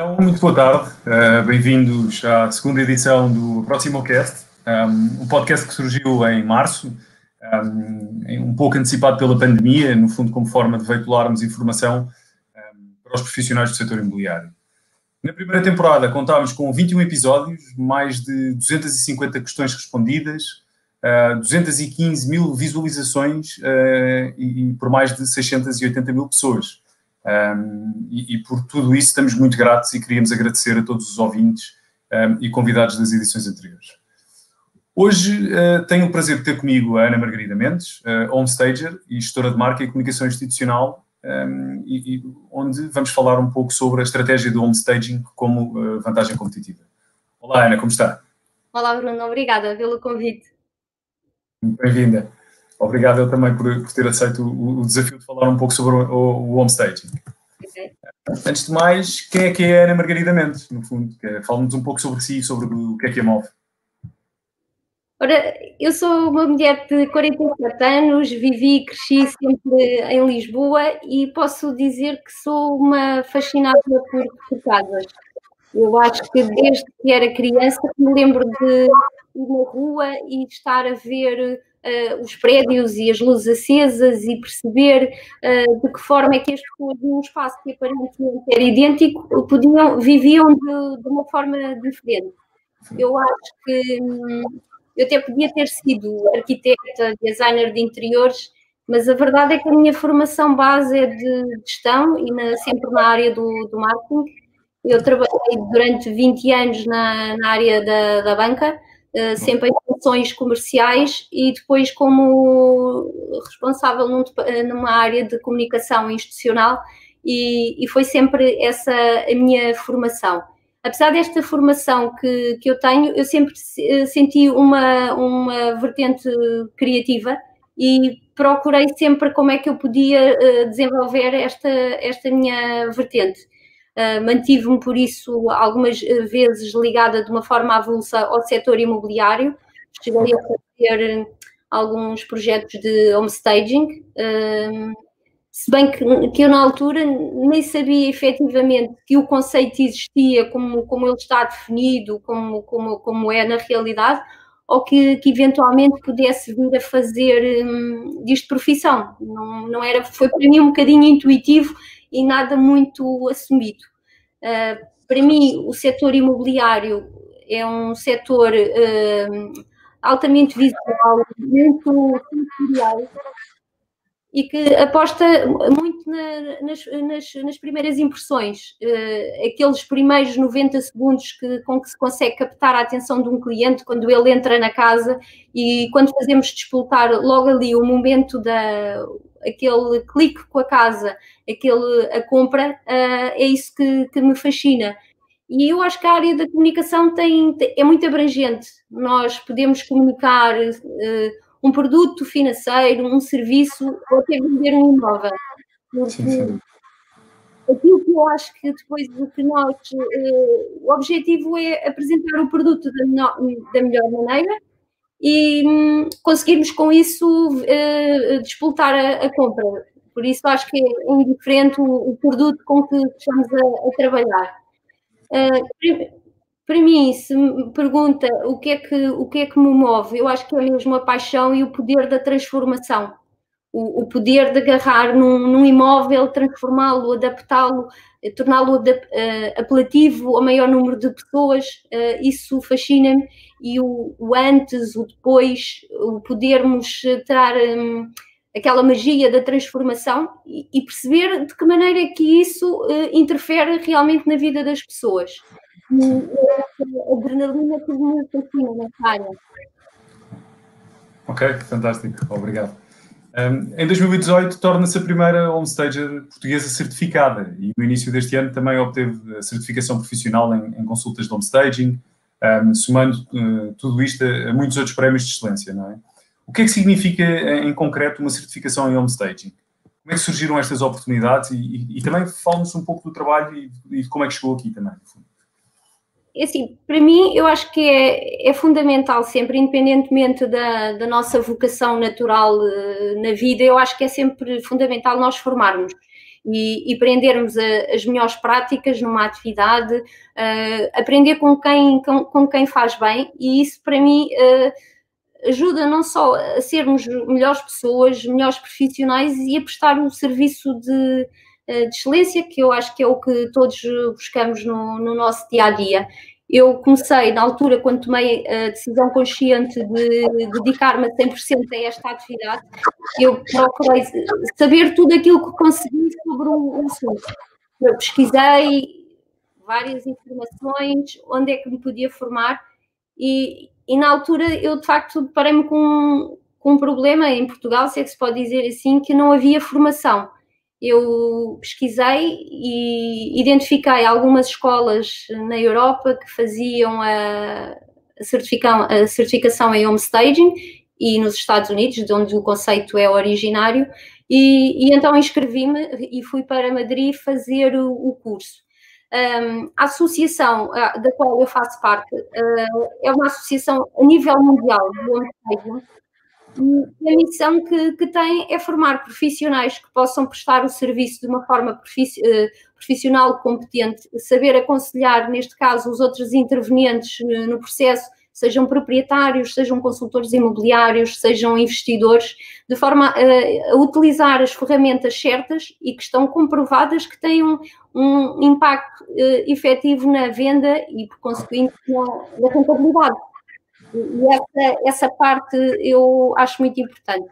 Então, muito boa tarde, uh, bem-vindos à segunda edição do Proximocast, um, um podcast que surgiu em março, um, um, pouco antecipado pela pandemia, no fundo como forma de veicularmos informação um, para os profissionais do setor imobiliário. Na primeira temporada contámos com 21 episódios, mais de 250 questões respondidas, uh, 215 mil visualizações uh, e, e por mais de 680 mil pessoas. Um, e, e, por tudo isso estamos muito gratos e queríamos agradecer a todos os ouvintes um, e convidados das edições anteriores. Hoje uh, tenho o prazer de ter comigo a Ana Margarida Mendes, uh, homestager e gestora de marca e comunicação institucional, um, e, e, onde vamos falar um pouco sobre a estratégia do homestaging como uh, vantagem competitiva. Olá Ana, como está? Olá Bruno, obrigada pelo convite. Bem-vinda. Obrigado eu também por, por ter aceito o, o, desafio de falar um pouco sobre o, o, o homestaging. Okay. Antes de mais, quem é que é a Ana Margarida Mendes, no fundo? É, fala-nos um pouco sobre si, sobre o que é que a move. Ora, eu sou uma mulher de 47 anos, vivi e cresci sempre em Lisboa e posso dizer que sou uma fascinada por, por casas. Eu acho que desde que era criança me lembro de ir na rua e estar a ver uh, os prédios e as luzes acesas e perceber uh, de que forma é que as pessoas num espaço que aparentemente era idêntico podiam, viviam de, de uma forma diferente. Eu acho que hum, eu até podia ter sido arquiteta, designer de interiores, mas a verdade é que a minha formação base é de gestão e na, sempre na área do, do marketing. Eu trabalhei durante 20 anos na, na área da, da banca, sempre em funções comerciais e depois como responsável num, numa área de comunicação institucional e, e, foi sempre essa a minha formação. Apesar desta formação que, que eu tenho, eu sempre senti uma, uma vertente criativa e procurei sempre como é que eu podia uh, desenvolver esta, esta minha vertente. Uh, Mantive-me, por isso, algumas vezes ligada de uma forma avulsa ao setor imobiliário, cheguei a fazer alguns projetos de homestaging, um, se bem que, que, eu na altura nem sabia efetivamente que o conceito existia como, como ele está definido, como, como, como é na realidade, ou que, que eventualmente pudesse vir a fazer um, disto profissão. Não, não era, foi para mim um bocadinho intuitivo e nada muito assumido. Para mim, o setor imobiliário é um setor uh, altamente visual, muito sensorial e que aposta muito na, nas, nas, nas, primeiras impressões, uh, aqueles primeiros 90 segundos que, com que se consegue captar a atenção de um cliente quando ele entra na casa e quando fazemos despoltar logo ali o momento da aquele clique com a casa, aquele a compra, uh, é isso que, que me fascina. E eu acho que a área da comunicação tem, é muito abrangente. Nós podemos comunicar uh, um produto financeiro, um serviço, ou até vender um imóvel. Porque aquilo que eu acho que depois do que nós. Uh, o objetivo é apresentar o produto da, da melhor maneira e um, conseguirmos com isso uh, a, a, compra. Por isso acho que é indiferente o, o produto com que estamos a, a trabalhar. Uh, para mim, se me pergunta o que, é que, o que é que me move, eu acho que é mesmo a paixão e o poder da transformação. O, o poder de agarrar num, num imóvel, transformá-lo, adaptá-lo, eh, torná-lo uh, apelativo ao maior número de pessoas, isso fascina-me. E o, o, antes, o depois, o podermos ter um, aquela magia da transformação e, e, perceber de que maneira é que isso uh, interfere realmente na vida das pessoas. E a adrenalina que me fascina nessa área. Ok, fantástico, obrigado. Um, em 2018 torna-se a primeira homestager portuguesa certificada e no início deste ano também obteve a certificação profissional em, em consultas de homestaging, um, somando uh, tudo isto a, a muitos outros prémios de excelência, não é? O que é que significa, em concreto, uma certificação em homestaging? Como é que surgiram estas oportunidades? E, e, e também fala-nos um pouco do trabalho e, e, como é que chegou aqui também. É assim, para mim, eu acho que é, é fundamental sempre, independentemente da, da, nossa vocação natural uh, na vida, eu acho que é sempre fundamental nós formarmos. E, e aprendermos a, as melhores práticas numa atividade, uh, aprender com quem, com, com, quem faz bem, e isso para mim uh, ajuda não só a sermos melhores pessoas, melhores profissionais e a prestar um serviço de, de excelência, que eu acho que é o que todos buscamos no, no nosso dia a dia. Eu comecei, na altura, quando tomei a decisão consciente de dedicar-me a 100% a esta atividade, eu procurei saber tudo aquilo que consegui sobre um, assunto. Eu pesquisei várias informações, onde é que me podia formar, e, e na altura eu, de facto, deparei-me com, com um problema em Portugal, se é que se pode dizer assim, que não havia formação eu pesquisei e identifiquei algumas escolas na Europa que faziam a, a certificação em homestaging e nos Estados Unidos, de onde o conceito é originário, e, e então inscrevi-me e fui para Madrid fazer o, o curso. Um, a associação da qual eu faço parte uh, é uma associação a nível mundial de homestaging, e a missão que, que tem é formar profissionais que possam prestar o serviço de uma forma eh, profissional competente, saber aconselhar, neste caso, os outros intervenientes no processo, sejam proprietários, sejam consultores imobiliários, sejam investidores, de forma a, a utilizar as ferramentas certas e que estão comprovadas que têm um, um impacto uh, efetivo na venda e, por conseguinte, na, na rentabilidade. E essa, essa parte eu acho muito importante.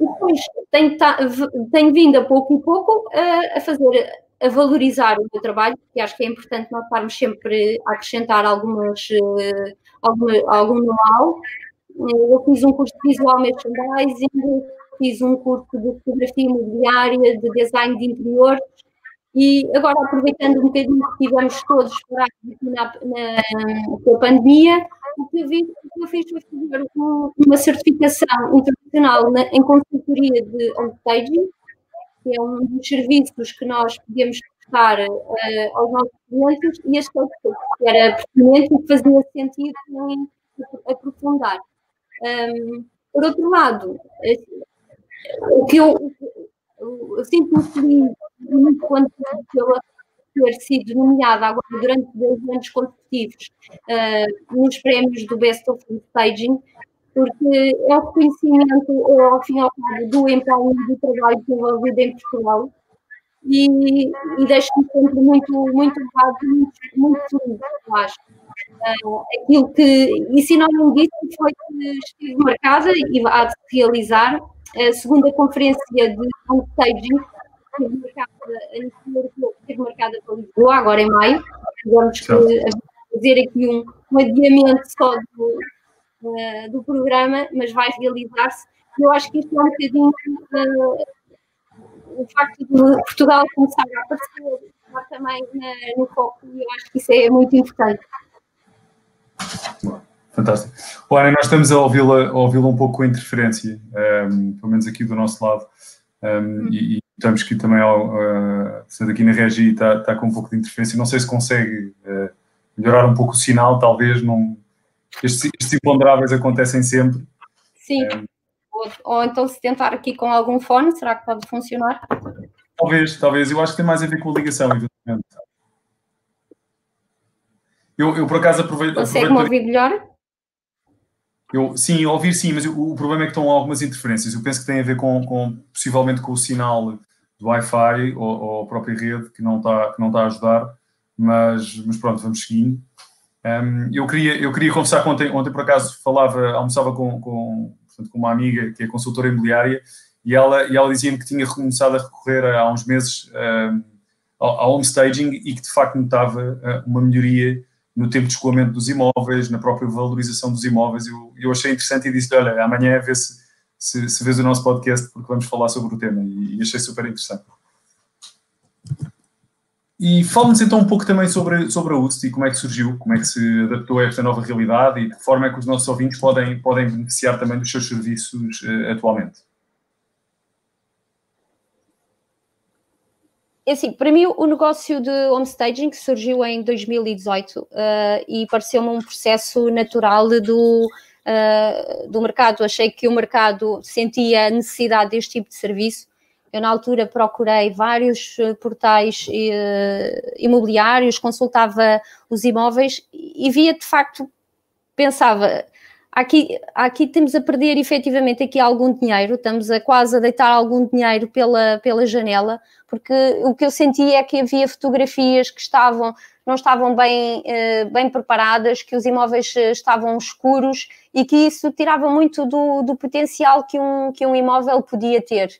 E depois tenho, tenho vindo a pouco e pouco a, a fazer, a valorizar o meu trabalho, porque acho que é importante nós estarmos sempre a acrescentar algumas, eh, algum, know-how. Eu fiz um curso de visual merchandising, fiz um curso de fotografia imobiliária, de design de interiores, e agora, aproveitando um bocadinho que estivemos todos parados na, na, na pandemia, o que eu, vi, que eu fiz foi fazer uma certificação internacional na, em consultoria de homestaging, que é um dos serviços que nós podemos prestar uh, aos nossos clientes, e este que era pertinente e que fazia sentido em aprofundar. Um, por outro lado, o que eu, eu sinto-me feliz muito quando pela ter sido nomeada agora durante dois anos consecutivos uh, nos prémios do Best of Staging, porque é o reconhecimento, ao fim e ao cabo, do empenho do trabalho desenvolvido em Portugal e, e deixa-me sempre muito, muito honrado muito, muito feliz, eu acho. Uh, aquilo que, e sinónimo disso foi que estive marcada e há de se realizar a segunda conferência de staging esteve marcada, esteve marcada para Lisboa, agora em maio. Tivemos que fazer aqui um, um adiamento só do, uh, do programa, mas vai realizar-se. Eu acho que isto é um bocadinho uh, o facto de Portugal começar a aparecer também no foco, e eu acho que isso é muito importante. Fantástico. Ana, nós estamos a ouvi-la ouvi um pouco com interferência, um, ehm, pelo menos aqui do nosso lado, um, ehm, hum. e, estamos aqui também, uh, portanto, aqui na Regi está, está com um pouco de interferência. Não sei se consegue uh, melhorar um pouco o sinal, talvez. Não... Estes, estes imponderáveis acontecem sempre. Sim. Um, ou, ou, então se tentar aqui com algum fone, será que pode funcionar? Talvez, talvez. Eu acho que tem mais a ver com a ligação, evidentemente. Eu, eu por acaso aproveito. Consegue-me ouvir melhor? Eu, sim, ouvir sim, mas o, o, problema é que estão algumas interferências. Eu penso que tem a ver com, com possivelmente com o sinal do Wi-Fi ou, ou, a própria rede que não está, que não está a ajudar, mas, mas pronto, vamos seguindo. Um, eu, queria, eu queria conversar com ontem, ontem por acaso falava, almoçava com, com, portanto, com uma amiga que é consultora imobiliária e ela, e ela dizia-me que tinha começado a recorrer há uns meses um, ao, ao homestaging e que de facto notava uh, uma melhoria no tempo de escoamento dos imóveis, na própria valorização dos imóveis. Eu, eu achei interessante e disse olha, amanhã vê se, se, se vês o nosso podcast, porque vamos falar sobre o tema, e, e achei super interessante. E fala-nos então um pouco também sobre, sobre a UTST e como é que surgiu, como é que se adaptou a esta nova realidade e de que forma é que os nossos ouvintes podem, podem beneficiar também dos seus serviços uh, atualmente. Assim, para mim o negócio de homestaging surgiu em 2018 uh, e pareceu-me um processo natural do, uh, do mercado. Achei que o mercado sentia a necessidade deste tipo de serviço. Eu, na altura, procurei vários eh, portais uh, imobiliários, consultava os imóveis e via, de facto, pensava, aqui, aqui temos a perder efetivamente aqui algum dinheiro, estamos a quase a deitar algum dinheiro pela, pela janela, porque o que eu sentia é que havia fotografias que estavam, não estavam bem, uh, bem preparadas, que os imóveis estavam escuros e que isso tirava muito do, do potencial que um, que um imóvel podia ter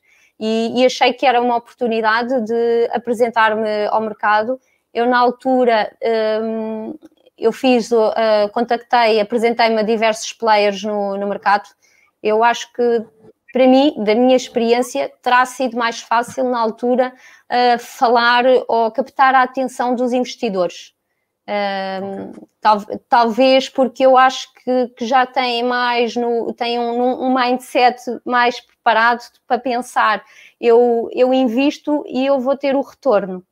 e, e achei que era uma oportunidade de apresentar-me ao mercado. Eu, na altura, um, eu fiz, uh, contactei, apresentei-me a diversos players no, no mercado. Eu acho que, para mim, da minha experiência, terá sido mais fácil, na altura, uh, falar ou captar a atenção dos investidores. Um, tal, talvez porque eu acho que, que, já têm mais no, têm um, um mindset mais preparado para pensar eu, eu invisto e eu vou ter o retorno.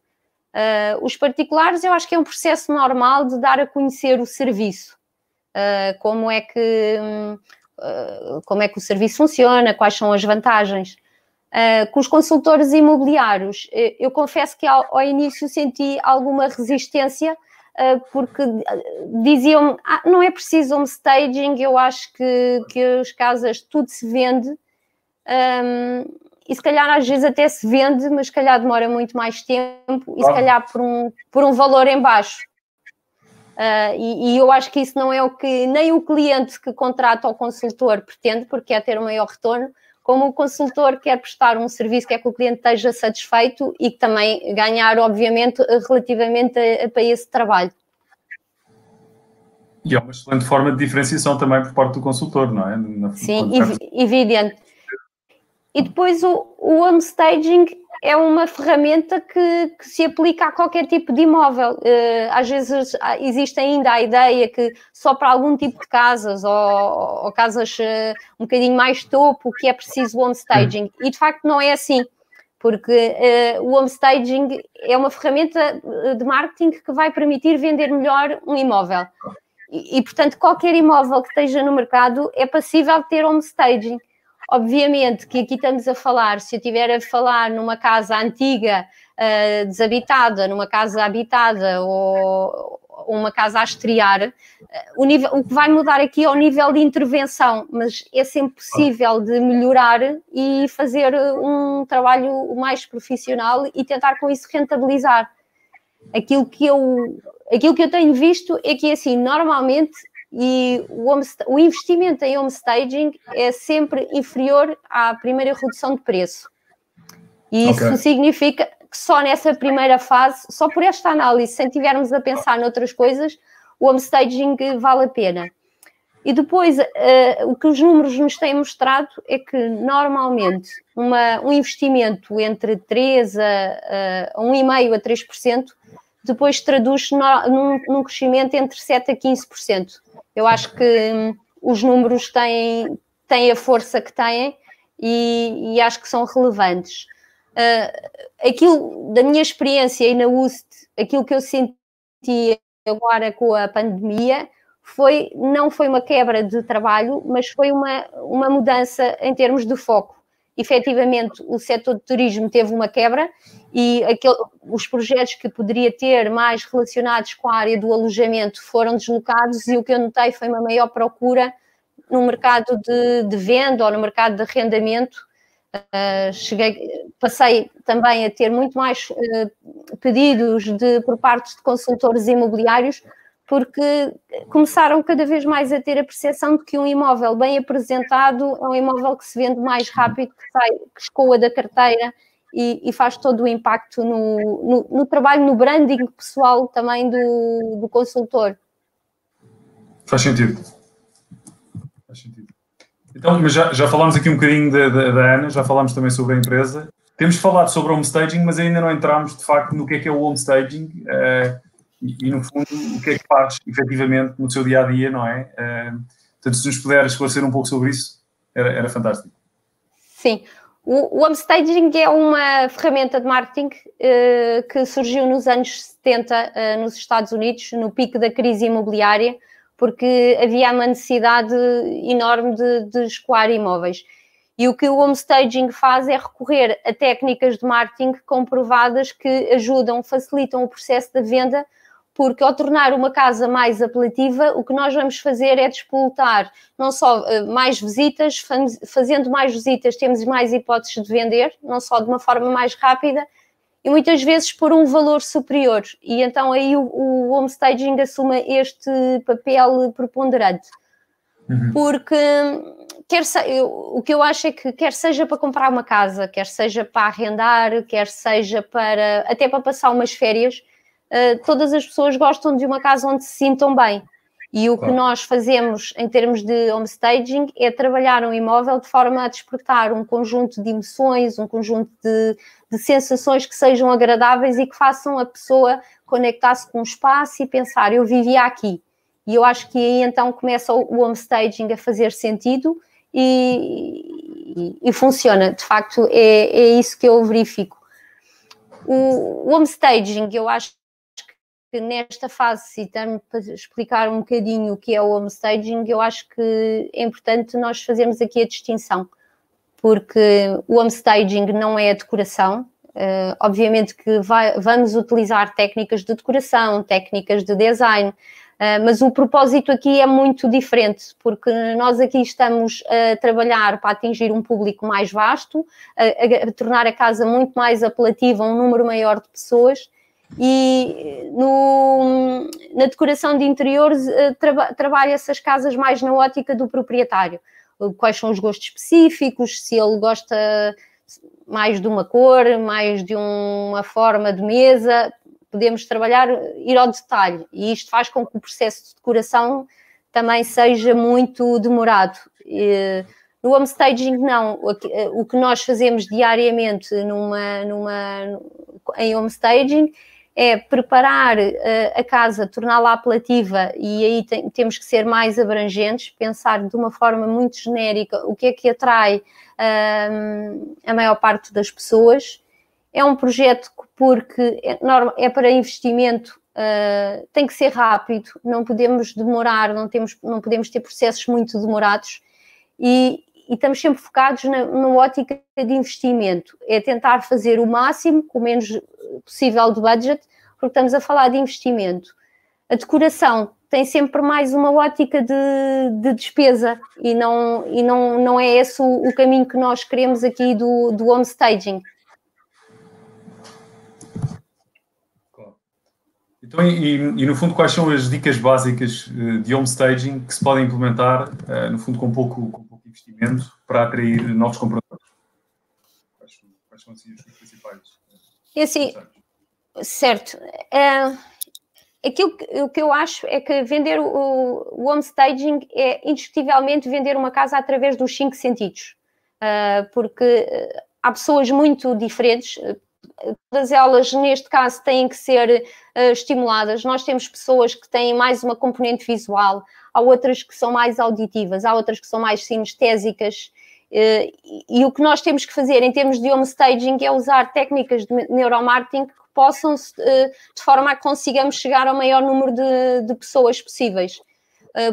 Uh, os particulares eu acho que é um processo normal de dar a conhecer o serviço, uh, como é que uh, como é que o serviço funciona, quais são as vantagens. com os consultores imobiliários, eu confesso que ao, ao início senti alguma resistência porque diziam ah, não é preciso home staging, eu acho que, que as casas tudo se vende. Um, e se calhar às vezes até se vende, mas se calhar demora muito mais tempo e se calhar por um, por um valor em baixo. Uh, e, e, eu acho que isso não é o que nem o cliente que contrata o consultor pretende, porque quer ter um maior retorno, como o consultor quer prestar um serviço, quer que o cliente esteja satisfeito e que também ganhar, obviamente, relativamente a, a, para esse trabalho. E é uma excelente forma de diferenciação também por parte do consultor, não é? Na, Sim, evidente. E depois o, o home staging é uma ferramenta que, que, se aplica a qualquer tipo de imóvel. Uh, às vezes existe ainda a ideia que só para algum tipo de casas ou, ou casas uh, um bocadinho mais topo que é preciso home staging. E de facto não é assim, porque uh, o home staging é uma ferramenta de marketing que vai permitir vender melhor um imóvel. E, e portanto, qualquer imóvel que esteja no mercado é passível de ter home staging. Obviamente que aqui estamos a falar, se eu estiver a falar numa casa antiga, uh, desabitada, numa casa habitada ou uma casa a estrear, uh, o, nível, o que vai mudar aqui é o nível de intervenção, mas é sempre possível de melhorar e fazer um trabalho mais profissional e tentar com isso rentabilizar. Aquilo que eu, aquilo que eu tenho visto é que, assim, normalmente e o, o investimento em homestaging é sempre inferior à primeira redução de preço. E isso okay. significa que só nessa primeira fase, só por esta análise, sem tivermos a pensar noutras coisas, o homestaging vale a pena. E depois, uh, o que os números nos têm mostrado é que, normalmente, uma, um investimento entre 3 a, a 1,5% a 3%, depois traduz-se num, num crescimento entre 7% a 15%. Eu acho que hum, os números têm, têm a força que têm e, e acho que são relevantes. Uh, aquilo da minha experiência aí na UST, aquilo que eu senti agora com a pandemia foi não foi uma quebra de trabalho, mas foi uma, uma mudança em termos de foco efetivamente o setor de turismo teve uma quebra e aquele, os projetos que poderia ter mais relacionados com a área do alojamento foram deslocados e o que eu notei foi uma maior procura no mercado de, de venda ou no mercado de arrendamento. Uh, cheguei, passei também a ter muito mais uh, pedidos de, por parte de consultores imobiliários porque começaram cada vez mais a ter a percepção de que um imóvel bem apresentado é um imóvel que se vende mais rápido, que, sai, que escoa da carteira e, e faz todo o impacto no, no, no, trabalho, no branding pessoal também do, do consultor. Faz sentido. Faz sentido. Então, mas já, já falámos aqui um bocadinho da, da, da Ana, já falámos também sobre a empresa. Temos falado sobre o homestaging, mas ainda não entramos de facto no que é que é o homestaging. Uh, e, no fundo, o que é que faz efetivamente no seu dia a dia, não é? Uh, portanto, se nos puder esclarecer um pouco sobre isso, era, era fantástico. Sim. O, o homestaging é uma ferramenta de marketing uh, que surgiu nos anos 70 uh, eh, nos Estados Unidos, no pico da crise imobiliária, porque havia uma necessidade enorme de, de escoar imóveis. E o que o homestaging faz é recorrer a técnicas de marketing comprovadas que ajudam, facilitam o processo da venda, porque ao tornar uma casa mais apelativa, o que nós vamos fazer é disputar não só uh, mais visitas, fazendo mais visitas, temos mais hipóteses de vender, não só de uma forma mais rápida, e muitas vezes por um valor superior. E então aí o, o homestaging assume este papel preponderante. Uhum. Porque quer eu, o que eu acho é que quer seja para comprar uma casa, quer seja para arrendar, quer seja para até para passar umas férias, uh, todas as pessoas gostam de uma casa onde se sintam bem. E o claro. que nós fazemos em termos de homestaging é trabalhar um imóvel de forma a despertar um conjunto de emoções, um conjunto de, de sensações que sejam agradáveis e que façam a pessoa conectar-se com o espaço e pensar: eu vivia aqui. E eu acho que aí então começa o homestaging a fazer sentido e, e, e funciona. De facto, é, é, isso que eu verifico. O, o homestaging, eu acho nesta fase, se estamos para explicar um bocadinho o que é o homestaging, eu acho que é importante nós fazermos aqui a distinção, porque o homestaging não é a decoração, Uh, obviamente que vai, vamos utilizar técnicas de decoração, técnicas de design, ah, mas o propósito aqui é muito diferente, porque nós aqui estamos a trabalhar para atingir um público mais vasto, a, a tornar a casa muito mais apelativa a um número maior de pessoas e no, na decoração de interiores uh, traba, trabalha essas casas mais na ótica do proprietário. Quais são os gostos específicos, se ele gosta mais de uma cor, mais de uma forma de mesa, podemos trabalhar, ir ao detalhe, e isto faz com que o processo de decoração também seja muito demorado. No homestaging, não. O que nós fazemos diariamente numa, numa, em homestaging é preparar eh, a casa, torná-la apelativa e aí tem, temos que ser mais abrangentes, pensar de uma forma muito genérica o que é que atrai um, a maior parte das pessoas. É um projeto porque é, é para investimento, uh, tem que ser rápido, não podemos demorar, não, temos, não podemos ter processos muito demorados e, e estamos sempre focados na, na, ótica de investimento, é tentar fazer o máximo com o menos possível de budget, porque estamos a falar de investimento. A decoração tem sempre mais uma ótica de, de despesa e, não, e não, não é esse o, o caminho que nós queremos aqui do, do homestaging. Então, e, e, no fundo, quais são as dicas básicas eh, de homestaging que se podem implementar, eh, no fundo, com pouco, com pouco investimento, para atrair novos compradores? Quais, quais são assim, os principais? É assim, certo. É, aquilo que, o que eu acho é que vender o, o homestaging é indiscutivelmente vender uma casa através dos cinco sentidos. Uh, porque há pessoas muito diferentes, todas elas, neste caso, têm que ser uh, estimuladas. Nós temos pessoas que têm mais uma componente visual, há outras que são mais auditivas, há outras que são mais sinestésicas. Uh, e, o que nós temos que fazer em termos de homestaging é usar técnicas de neuromarketing que possam, uh, de forma a que consigamos chegar ao maior número de, de pessoas possíveis.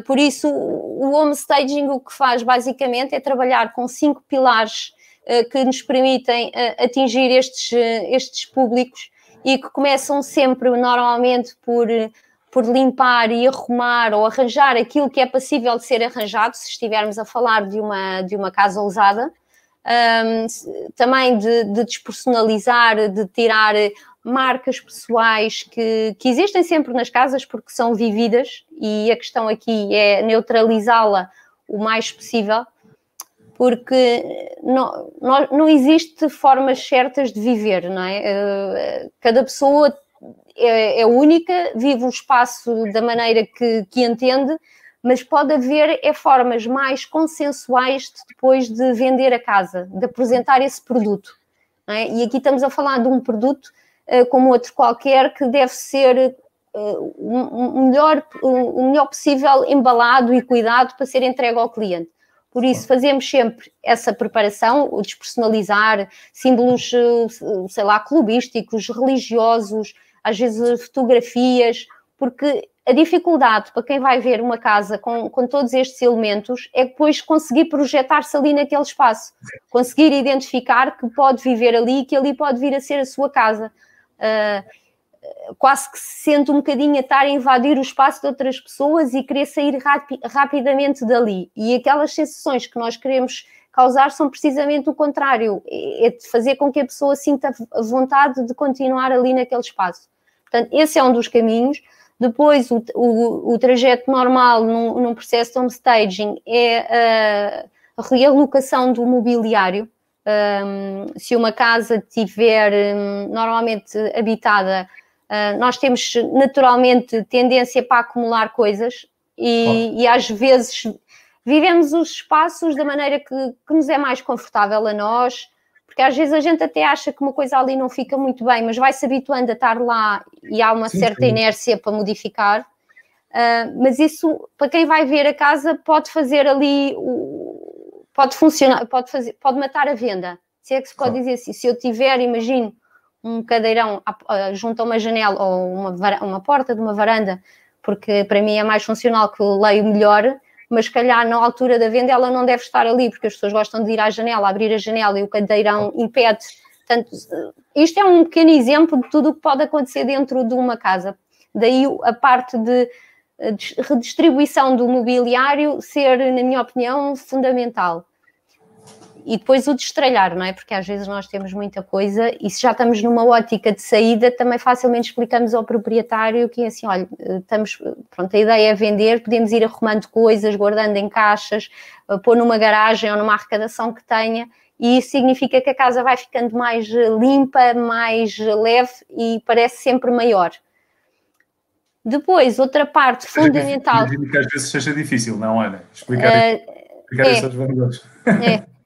por isso, o homestaging o que faz basicamente é trabalhar com cinco pilares eh, que nos permitem eh, atingir estes, eh, estes públicos e que começam sempre, normalmente, por, por limpar e arrumar ou arranjar aquilo que é passível de ser arranjado, se estivermos a falar de uma, de uma casa usada. Um, também de, de, despersonalizar, de tirar marcas pessoais que, que existem sempre nas casas porque são vividas e a questão aqui é neutralizá-la o mais possível porque não, não, não existe formas certas de viver, não é? Eh, cada pessoa é, é única, vive o espaço da maneira que, que entende, mas pode haver é formas mais consensuais de, depois de vender a casa, de apresentar esse produto. É? E aqui estamos a falar de um produto uh, como outro qualquer que deve ser uh, o, melhor, o melhor possível embalado e cuidado para ser entregue ao cliente. Por isso, fazemos sempre essa preparação, o despersonalizar símbolos, eh, sei lá, clubísticos, religiosos, às vezes fotografias, porque a dificuldade para quem vai ver uma casa com, com todos estes elementos é depois conseguir projetar-se ali naquele espaço, conseguir identificar que pode viver ali e que ali pode vir a ser a sua casa. Uh, quase que se sente um bocadinho a estar a invadir o espaço de outras pessoas e querer sair rapi rapidamente dali. E aquelas sensações que nós queremos causar são precisamente o contrário, é de fazer com que a pessoa sinta vontade de continuar ali naquele espaço. Portanto, esse é um dos caminhos. Depois, o, o, o trajeto normal num, num, processo de homestaging é a, a realocação do mobiliário. Um, se uma casa tiver um, normalmente habitada, uh, nós temos naturalmente tendência para acumular coisas e, e às vezes vivemos os espaços da maneira que, que nos é mais confortável a nós, porque às vezes a gente até acha que uma coisa ali não fica muito bem, mas vai se habituando a estar lá e há uma sim, certa sim. inércia para modificar. Uh, mas isso, para quem vai ver a casa, pode fazer ali, o, pode funcionar, pode, fazer, pode matar a venda. Se é que se pode dizer assim, se eu tiver, imagino, um cadeirão junto a uma janela ou uma, uma porta de uma varanda, porque para mim é mais funcional que eu leio melhor, mas se calhar na altura da venda ela não deve estar ali, porque as pessoas gostam de ir à janela, abrir a janela e o cadeirão impede. Portanto, isto é um pequeno exemplo de tudo o que pode acontecer dentro de uma casa. Daí a parte de redistribuição do mobiliário ser, na minha opinião, fundamental e depois o destralhar, não é? Porque às vezes nós temos muita coisa e se já estamos numa ótica de saída, também facilmente explicamos ao proprietário que assim, olha, estamos, pronto, a ideia é vender, podemos ir arrumando coisas, guardando em caixas, eh, pôr numa garagem ou numa arrecadação que tenha, e isso significa que a casa vai ficando mais limpa, mais leve e parece sempre maior. Depois, outra parte fundamental. Imagino que às vezes seja difícil, não, Ana? Explicar, uh, explicar é, essas vantagens. É.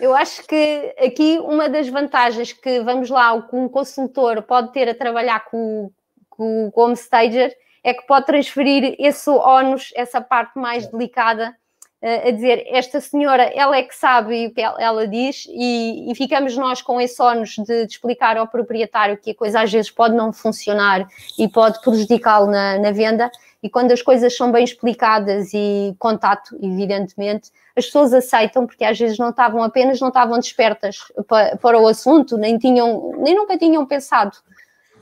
Eu acho que aqui uma das vantagens que, vamos lá, o que um consultor pode ter a trabalhar com, com, com o homestager é que pode transferir esse ónus, essa parte mais delicada, uh, a dizer, esta senhora, ela é que sabe o que ela, ela diz e, e, ficamos nós com esse ónus de, de, explicar ao proprietário que a coisa às vezes pode não funcionar e pode prejudicá-lo na, na venda e quando as coisas são bem explicadas e contato, evidentemente, as pessoas aceitam porque às vezes não estavam apenas não estavam despertas para, para o assunto, nem tinham, nem nunca tinham pensado.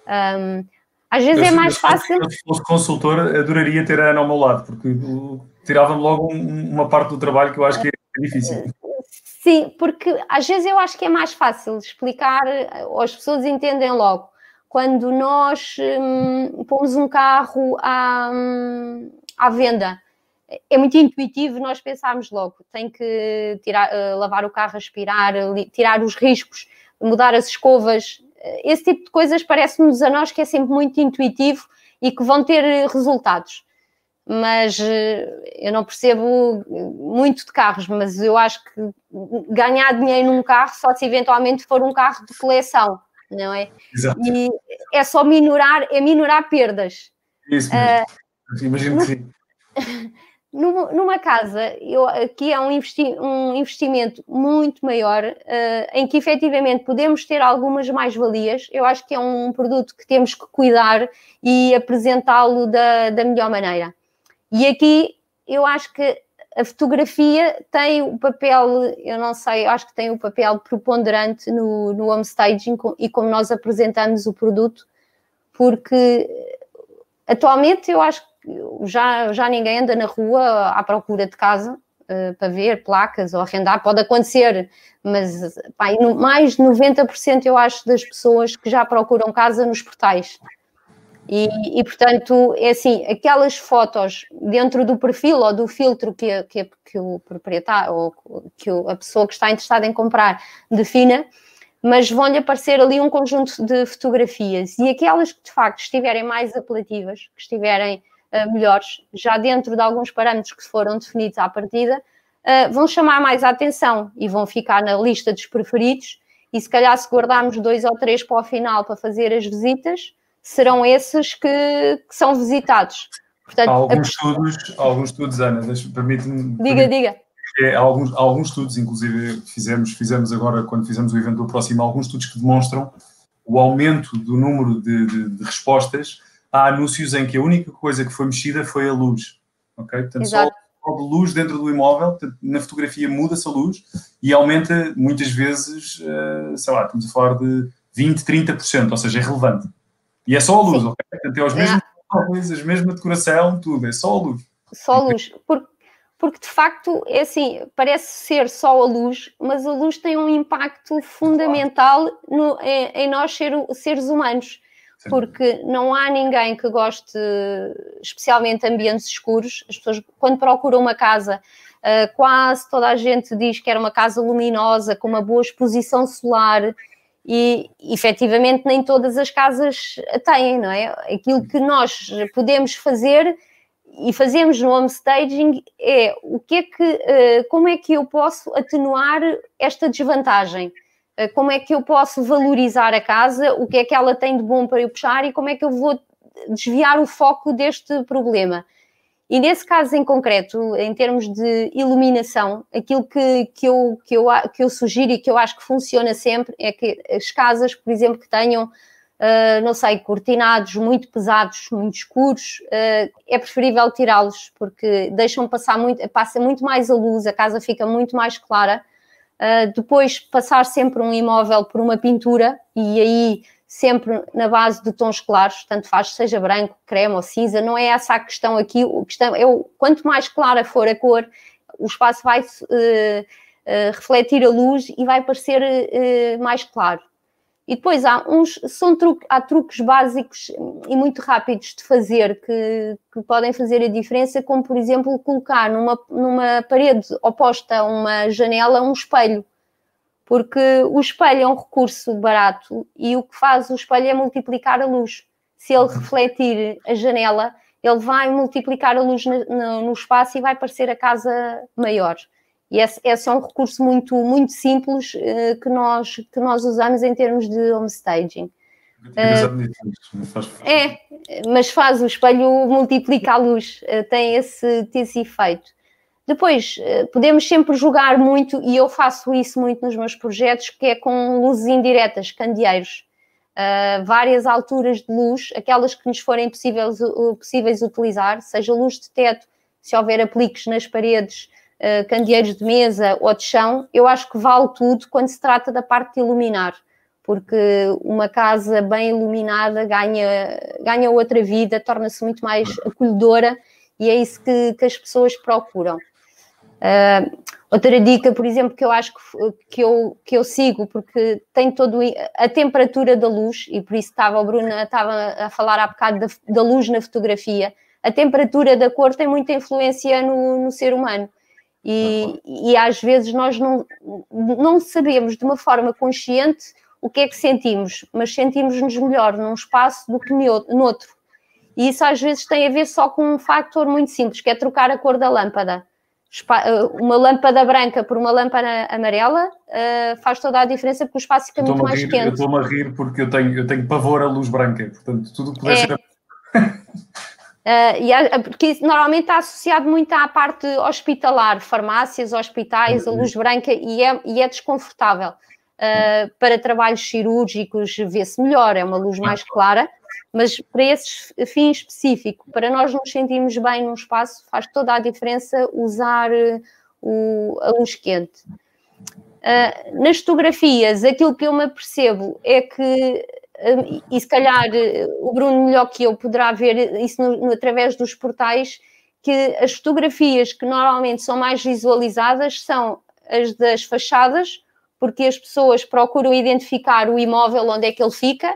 Um, às vezes eu, é mais fácil. Se fosse consultor, adoraria ter a Ana ao meu lado, porque tirava-me logo um, uma parte do trabalho que eu acho que é difícil. Sim, porque às vezes eu acho que é mais fácil explicar, ou as pessoas entendem logo quando nós hum, pomos um carro à, hum, à venda. É muito intuitivo nós pensarmos logo, tem que tirar, uh, lavar o carro, aspirar, tirar os riscos, mudar as escovas. Esse tipo de coisas parece-nos a nós que é sempre muito intuitivo e que vão ter resultados. Mas eu não percebo muito de carros, mas eu acho que ganhar dinheiro num carro só se eventualmente for um carro de coleção não é? Exato. E é só minorar, é minorar perdas. Isso mesmo. Uh, Imagino que sim. Numa casa, eu, aqui é um, investi um investimento muito maior, uh, em que efetivamente podemos ter algumas mais-valias. Eu acho que é um produto que temos que cuidar e apresentá-lo da, da melhor maneira. E aqui eu acho que a fotografia tem o papel, eu não sei, acho que tem o papel preponderante no, no homestaging e como nós apresentamos o produto, porque atualmente eu acho que já, já ninguém anda na rua à procura de casa uh, para ver placas ou arrendar, pode acontecer, mas pá, mais de 90% eu acho das pessoas que já procuram casa nos portais. E, e, portanto, é assim, aquelas fotos dentro do perfil ou do filtro que, que, que o proprietário ou que a pessoa que está interessada em comprar defina, mas vão-lhe aparecer ali um conjunto de fotografias e aquelas que de facto estiverem mais apelativas, que estiverem uh, melhores, já dentro de alguns parâmetros que foram definidos à partida, uh, vão chamar mais a atenção e vão ficar na lista dos preferidos. E se calhar, se guardarmos dois ou três para o final para fazer as visitas, serão esses que, que são visitados. Portanto, há alguns, a... estudos, alguns estudos, Ana, permite-me. Diga, permite diga. É, há, alguns, há alguns estudos, inclusive fizemos, fizemos agora, quando fizemos o evento do próximo, alguns estudos que demonstram o aumento do número de, de, de respostas há anúncios em que a única coisa que foi mexida foi a luz. Ok? Portanto, Exato. só de luz dentro do imóvel, na fotografia muda-se a luz e aumenta muitas vezes, uh, sei lá, estamos a falar de 20, 30%, ou seja, é relevante. E é só a luz, Sim. ok? Portanto, é os mesmos é. coisas, mesma decoração, tudo, é só a luz. Só a luz, porque, porque de facto é assim, parece ser só a luz, mas a luz tem um impacto fundamental no, em, em, nós ser, seres humanos. Sim. Porque não há ninguém que goste, especialmente ambientes escuros. As pessoas, quando procuram uma casa, uh, quase toda a gente diz que era uma casa luminosa, com uma boa exposição solar, e efetivamente nem todas as casas têm, não é? Aquilo que nós podemos fazer e fazemos no home staging é o que é que, eh, como é que eu posso atenuar esta desvantagem? Eh, como é que eu posso valorizar a casa? O que é que ela tem de bom para eu puxar e como é que eu vou desviar o foco deste problema? E nesse caso em concreto, em termos de iluminação, aquilo que, que, eu, que, eu, que eu sugiro e que eu acho que funciona sempre é que as casas, por exemplo, que tenham, uh, não sei, cortinados muito pesados, muito escuros, uh, é preferível tirá-los, porque deixam passar muito, passa muito mais a luz, a casa fica muito mais clara. Uh, depois passar sempre um imóvel por uma pintura e aí sempre na base de tons claros, tanto faz seja branco, creme ou cinza, não é essa a questão aqui, a questão o, quanto mais clara for a cor, o espaço vai uh, uh, refletir a luz e vai parecer uh, mais claro. E depois há uns, são truque, há truques básicos e muito rápidos de fazer que, que podem fazer a diferença, como por exemplo colocar numa, numa parede oposta a uma janela um espelho porque o espelho é um recurso barato e o que faz o espelho é multiplicar a luz. Se ele refletir a janela, ele vai multiplicar a luz no, espaço e vai parecer a casa maior. E esse, esse é um recurso muito, muito simples uh, que, nós, que nós usamos em termos de homestaging. Uh, é, mas faz o espelho multiplica a luz, uh, tem esse, tem esse efeito. Depois, eh, podemos sempre jogar muito, e eu faço isso muito nos meus projetos, que é com luzes indiretas, candeeiros. Uh, várias alturas de luz, aquelas que nos forem possíveis, possíveis utilizar, seja luz de teto, se houver apliques nas paredes, uh, candeeiros de mesa ou de chão, eu acho que vale tudo quando se trata da parte de iluminar, porque uma casa bem iluminada ganha, ganha outra vida, torna-se muito mais acolhedora e é isso que, que as pessoas procuram. Uh, outra dica, por exemplo, que eu acho que, que, eu, que eu sigo, porque tem todo a temperatura da luz, e por isso estava, o Bruno estava a falar há bocado da, da luz na fotografia, a temperatura da cor tem muita influência no, no ser humano. E, e, às vezes nós não, não sabemos de uma forma consciente o que é que sentimos, mas sentimos-nos melhor num espaço do que no outro. E isso às vezes tem a ver só com um fator muito simples, que é trocar a cor da lâmpada. Eh, uma lâmpada branca por uma lâmpada amarela uh, faz toda a diferença porque o espaço fica muito mais rir, quente. Eu estou-me a rir porque eu tenho, eu tenho pavor à luz branca, portanto, tudo que puder é. ser. Uh, e há, porque normalmente está associado muito à parte hospitalar, farmácias, hospitais, a luz branca, e é, e é desconfortável. Uh, para trabalhos cirúrgicos vê-se melhor, é uma luz mais clara, mas para esse fim específico, para nós nos sentirmos bem num espaço, faz toda a diferença usar eh, o, a luz quente. Uh, nas fotografias, aquilo que eu me apercebo é que, uh, e se calhar o Bruno melhor que eu poderá ver isso no, no, através dos portais, que as fotografias que normalmente são mais visualizadas são as das fachadas, porque as pessoas procuram identificar o imóvel onde é que ele fica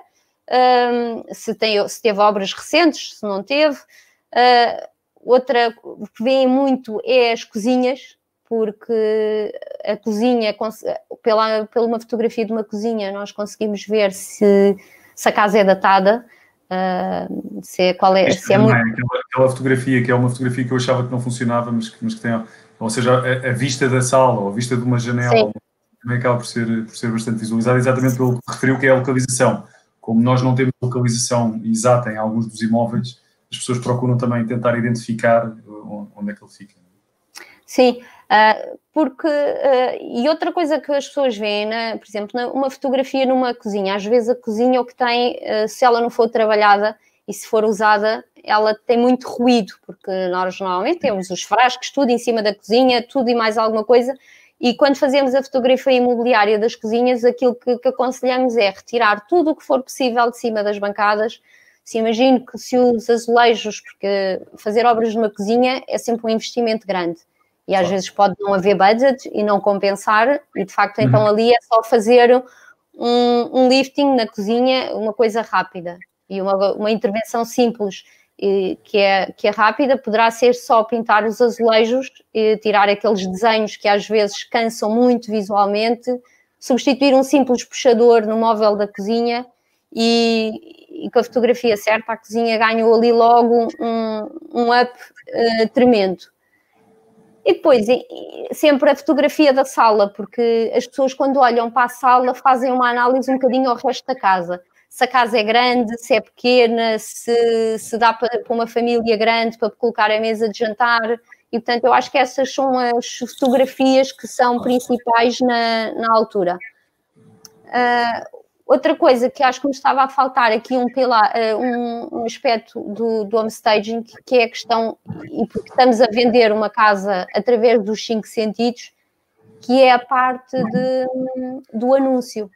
um, se, tem, se teve obras recentes, se não teve. Uh, outra que vem muito é as cozinhas, porque a cozinha, pela, pela uma fotografia de uma cozinha, nós conseguimos ver se, se a casa é datada. Uh, se é, qual é, se é muito... aquela, aquela, fotografia que é uma fotografia que eu achava que não funcionava, mas, mas que tem, ou seja, a, a, vista da sala ou a vista de uma janela Sim. também acaba por ser, por ser bastante visualizada, exatamente pelo que referiu que é a localização como nós não temos localização exata em alguns dos imóveis, as pessoas procuram também tentar identificar uh, onde é que ele fica. Sim, uh, porque. Uh, e outra coisa que as pessoas veem, né, por exemplo, uma fotografia numa cozinha, às vezes a cozinha o que tem, se ela não for trabalhada, e se for usada, ela tem muito ruído, porque nós normalmente temos os frascos, tudo em cima da cozinha, tudo e mais alguma coisa, e quando fazemos a fotografia imobiliária das cozinhas, aquilo que, que aconselhamos é retirar tudo o que for possível de cima das bancadas. Se imagino que se os azulejos, porque fazer obras numa cozinha é sempre um investimento grande. E às vezes pode não haver budget e não compensar, e de facto então uhum. ali é só fazer um, um lifting na cozinha, uma coisa rápida e uma, uma intervenção simples que é, que é rápida, poderá ser só pintar os azulejos, tirar aqueles desenhos que às vezes cansam muito visualmente, substituir um simples puxador no móvel da cozinha e, e com a fotografia certa a cozinha ganhou ali logo um, um up uh, tremendo. E depois, sempre a fotografia da sala, porque as pessoas, quando olham para a sala, fazem uma análise um bocadinho ao resto da casa se a casa é grande, se é pequena, se, se dá para, para uma família grande para colocar a mesa de jantar. E, portanto, eu acho que essas são as fotografias que são principais na, na altura. Uh, outra coisa que acho que me estava a faltar aqui um, pilar, uh, um, um, aspecto do, do homestaging, que é a questão, e porque estamos a vender uma casa através dos cinco sentidos, que é a parte de, do anúncio.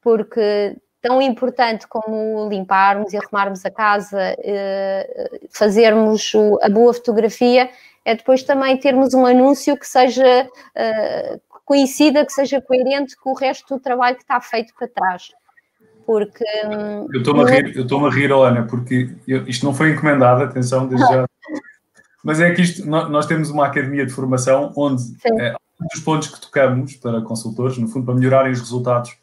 Porque tão importante como limparmos e arrumarmos a casa, eh, fazermos a boa fotografia, é depois também termos um anúncio que seja eh, conhecida, que seja coerente com o resto do trabalho que está feito para trás. Porque. Hum, eu estou-me a rir, eu estou a rir, Ana, porque eu, isto não foi encomendado, atenção, desde já. Mas é que isto, nós temos uma academia de formação onde é, um dos pontos que tocamos para consultores, no fundo, para melhorarem os resultados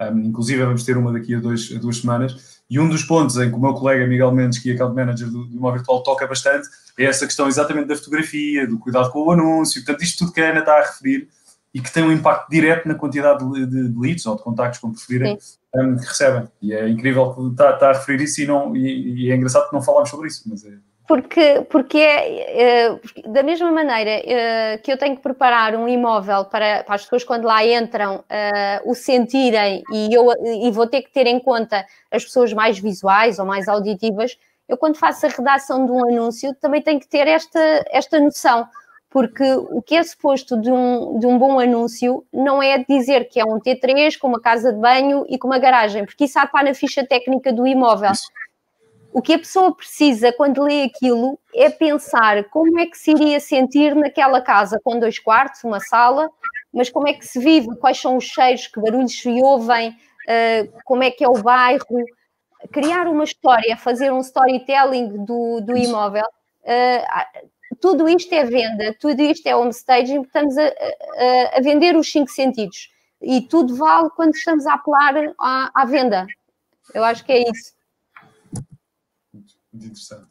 um, inclusive, vamos ter uma daqui a, dois, a, duas semanas. E um dos pontos em que o meu colega Miguel Mendes, que é account manager do, do Imóvel Virtual, toca bastante é essa questão exatamente da fotografia, do cuidado com o anúncio. Portanto, isto tudo que a Ana está a referir e que tem um impacto direto na quantidade de, de, de leads ou de contactos, como preferirem, um, que recebem. E é incrível que está, está a referir isso e, não, e, e, é engraçado que não falámos sobre isso, mas é, porque, porque é, é, da mesma maneira é, que eu tenho que preparar um imóvel para, para as pessoas quando lá entram é, o sentirem e eu e vou ter que ter em conta as pessoas mais visuais ou mais auditivas, eu quando faço a redação de um anúncio também tenho que ter esta, esta noção, porque o que é suposto de um, de um bom anúncio não é dizer que é um T3 com uma casa de banho e com uma garagem, porque isso há na ficha técnica do imóvel. Isso o que a pessoa precisa quando lê aquilo é pensar como é que se iria sentir naquela casa com dois quartos, uma sala, mas como é que se vive, quais são os cheiros, que barulhos se ouvem, uh, como é que é o bairro. Criar uma história, fazer um storytelling do, do imóvel, uh, tudo isto é venda, tudo isto é homestaging, estamos a, a, a, vender os cinco sentidos. E tudo vale quando estamos a apelar à, à venda. Eu acho que é isso muito interessante.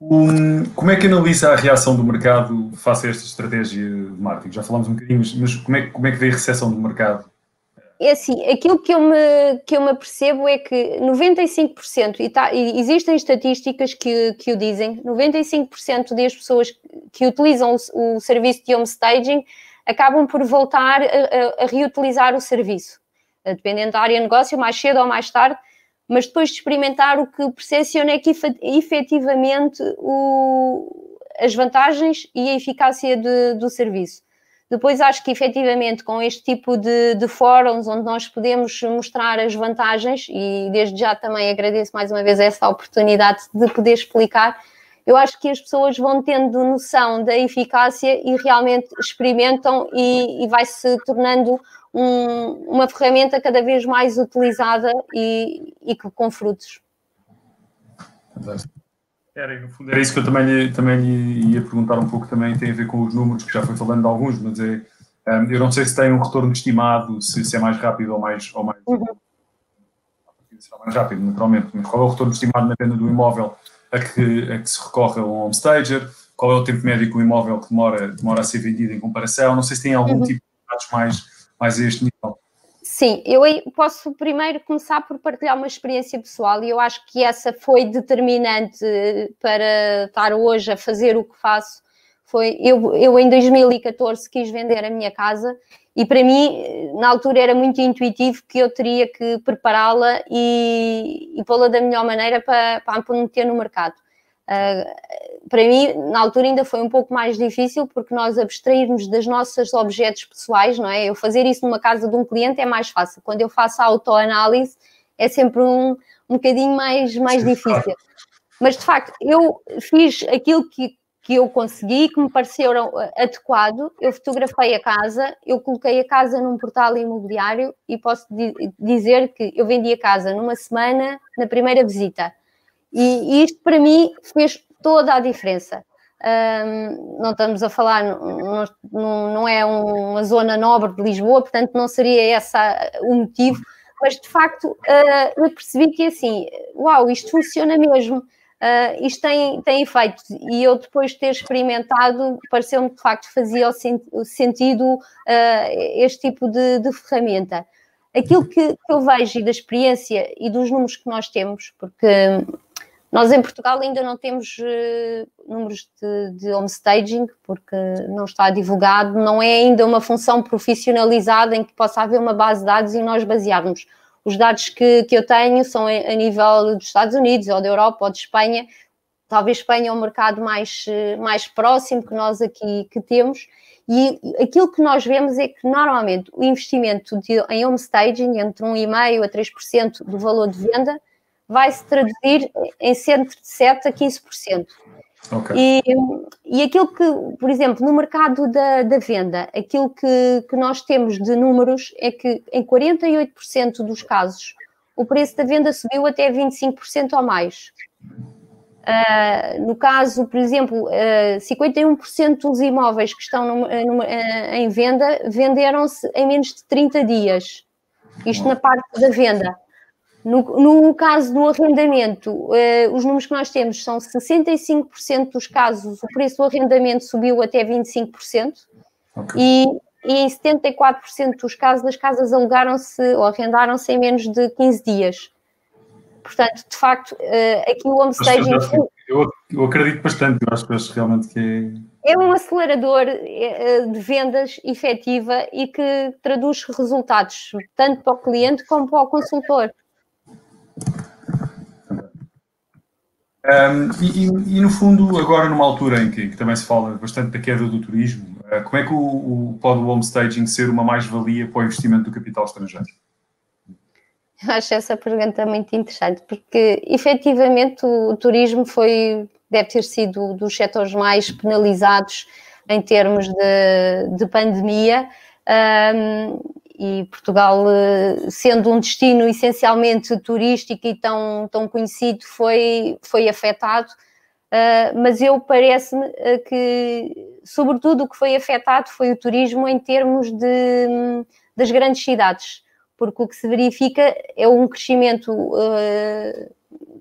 Um, como é que analisa a reação do mercado face a esta estratégia de marketing? Já falámos um bocadinho, mas, como, é, como é que vê a recepção do mercado? É assim, aquilo que eu me, que eu me percebo é que 95%, e, tá, e existem estatísticas que, que o dizem, 95% das pessoas que utilizam o, o serviço de homestaging acabam por voltar a, a, a reutilizar o serviço. Dependendo da área de negócio, mais cedo ou mais tarde, mas depois de experimentar o que percepciona é que efetivamente o, as vantagens e a eficácia de, do serviço. Depois acho que efetivamente com este tipo de, de fóruns onde nós podemos mostrar as vantagens, e desde já também agradeço mais uma vez essa oportunidade de poder explicar, eu acho que as pessoas vão tendo noção da eficácia e realmente experimentam e, e vai se tornando um, uma ferramenta cada vez mais utilizada e, e que, com frutos. Era, no fundo, era isso que eu também lhe, também lhe ia perguntar um pouco, também tem a ver com os números, que já foi falando de alguns, mas é, um, eu não sei se tem um retorno estimado, se, se é mais rápido ou mais, ou mais, uhum. será mais rápido, naturalmente, mas qual é o retorno estimado na venda do imóvel a que, a que se recorre a um homestager, qual é o tempo médio que o imóvel que demora, demora a ser vendido em comparação, não sei se tem algum uhum. tipo de dados mais mais a este nível? Sim, eu posso primeiro começar por partilhar uma experiência pessoal e eu acho que essa foi determinante para estar hoje a fazer o que faço. Foi, eu, eu em 2014 quis vender a minha casa e para mim, na altura, era muito intuitivo que eu teria que prepará-la e, e pô-la da melhor maneira para, para a meter no mercado. Uh, para mim, na altura, ainda foi um pouco mais difícil porque nós abstrairmos das nossas objetos pessoais, não é? Eu fazer isso numa casa de um cliente é mais fácil. Quando eu faço a autoanálise, é sempre um, um bocadinho mais, mais difícil. Mas de facto, eu fiz aquilo que, que eu consegui, que me pareceu adequado. Eu fotografei a casa, eu coloquei a casa num portal imobiliário e posso dizer que eu vendi a casa numa semana na primeira visita. E, isto para mim fez toda a diferença. Um, não estamos a falar, não, não, é uma zona nobre de Lisboa, portanto não seria esse o motivo, mas de facto uh, eu percebi que assim, uau, isto funciona mesmo. Uh, isto tem, tem efeito e eu depois de ter experimentado pareceu-me que de facto fazia o, sentido uh, este tipo de, de ferramenta. Aquilo que, que, eu vejo e da experiência e dos números que nós temos, porque nós em Portugal ainda não temos uh, números de, de homestaging, porque não está divulgado, não é ainda uma função profissionalizada em que possa haver uma base de dados e nós basearmos os dados que, que eu tenho são a nível dos Estados Unidos, ou da Europa, ou de Espanha. Talvez Espanha é um mercado mais, mais próximo que nós aqui que temos. E aquilo que nós vemos é que normalmente o investimento de, em homestaging, entre 1,5% a 3% do valor de venda, vai se traduzir em de 7% a 15%. Okay. E, e aquilo que, por exemplo, no mercado da, da venda, aquilo que, que nós temos de números é que em 48% dos casos o preço da venda subiu até 25% ou mais. Uh, no caso, por exemplo, uh, 51% dos imóveis que estão no, no, uh, em venda venderam-se em menos de 30 dias. Isto na parte da venda. No, no caso do arrendamento, uh, os números que nós temos são 65% dos casos, o preço do arrendamento subiu até 25%, okay. e, e em 74% dos casos, as casas alugaram-se ou arrendaram-se em menos de 15 dias. Portanto, de facto, uh, aqui o homestaging. Eu, eu acredito bastante, eu acho, acho realmente que é. É um acelerador eh, de vendas efetiva e que traduz resultados tanto para o cliente como para o consultor. Um, e, e, no fundo, agora numa altura em que, que, também se fala bastante da queda do turismo, uh, como é que o, o, pode o homestaging ser uma mais-valia para o investimento do capital estrangeiro? Eu acho essa pergunta muito interessante, porque efetivamente o, o turismo foi, deve ter sido dos setores mais penalizados em termos de, de pandemia. Um, e Portugal, eh, sendo um destino essencialmente turístico e tão, tão conhecido, foi, foi afetado. Uh, mas eu parece-me uh, que, sobretudo, o que foi afetado foi o turismo em termos de, das grandes cidades, porque o que se verifica é um crescimento uh,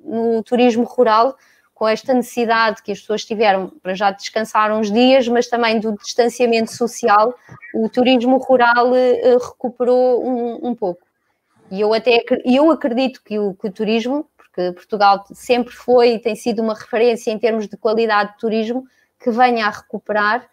no turismo rural, com esta necessidade que as pessoas tiveram para já descansar uns dias, mas também do distanciamento social, o turismo rural uh, recuperou um, um, pouco. E eu até eu acredito que o, que o turismo, porque Portugal sempre foi e tem sido uma referência em termos de qualidade de turismo, que venha a recuperar,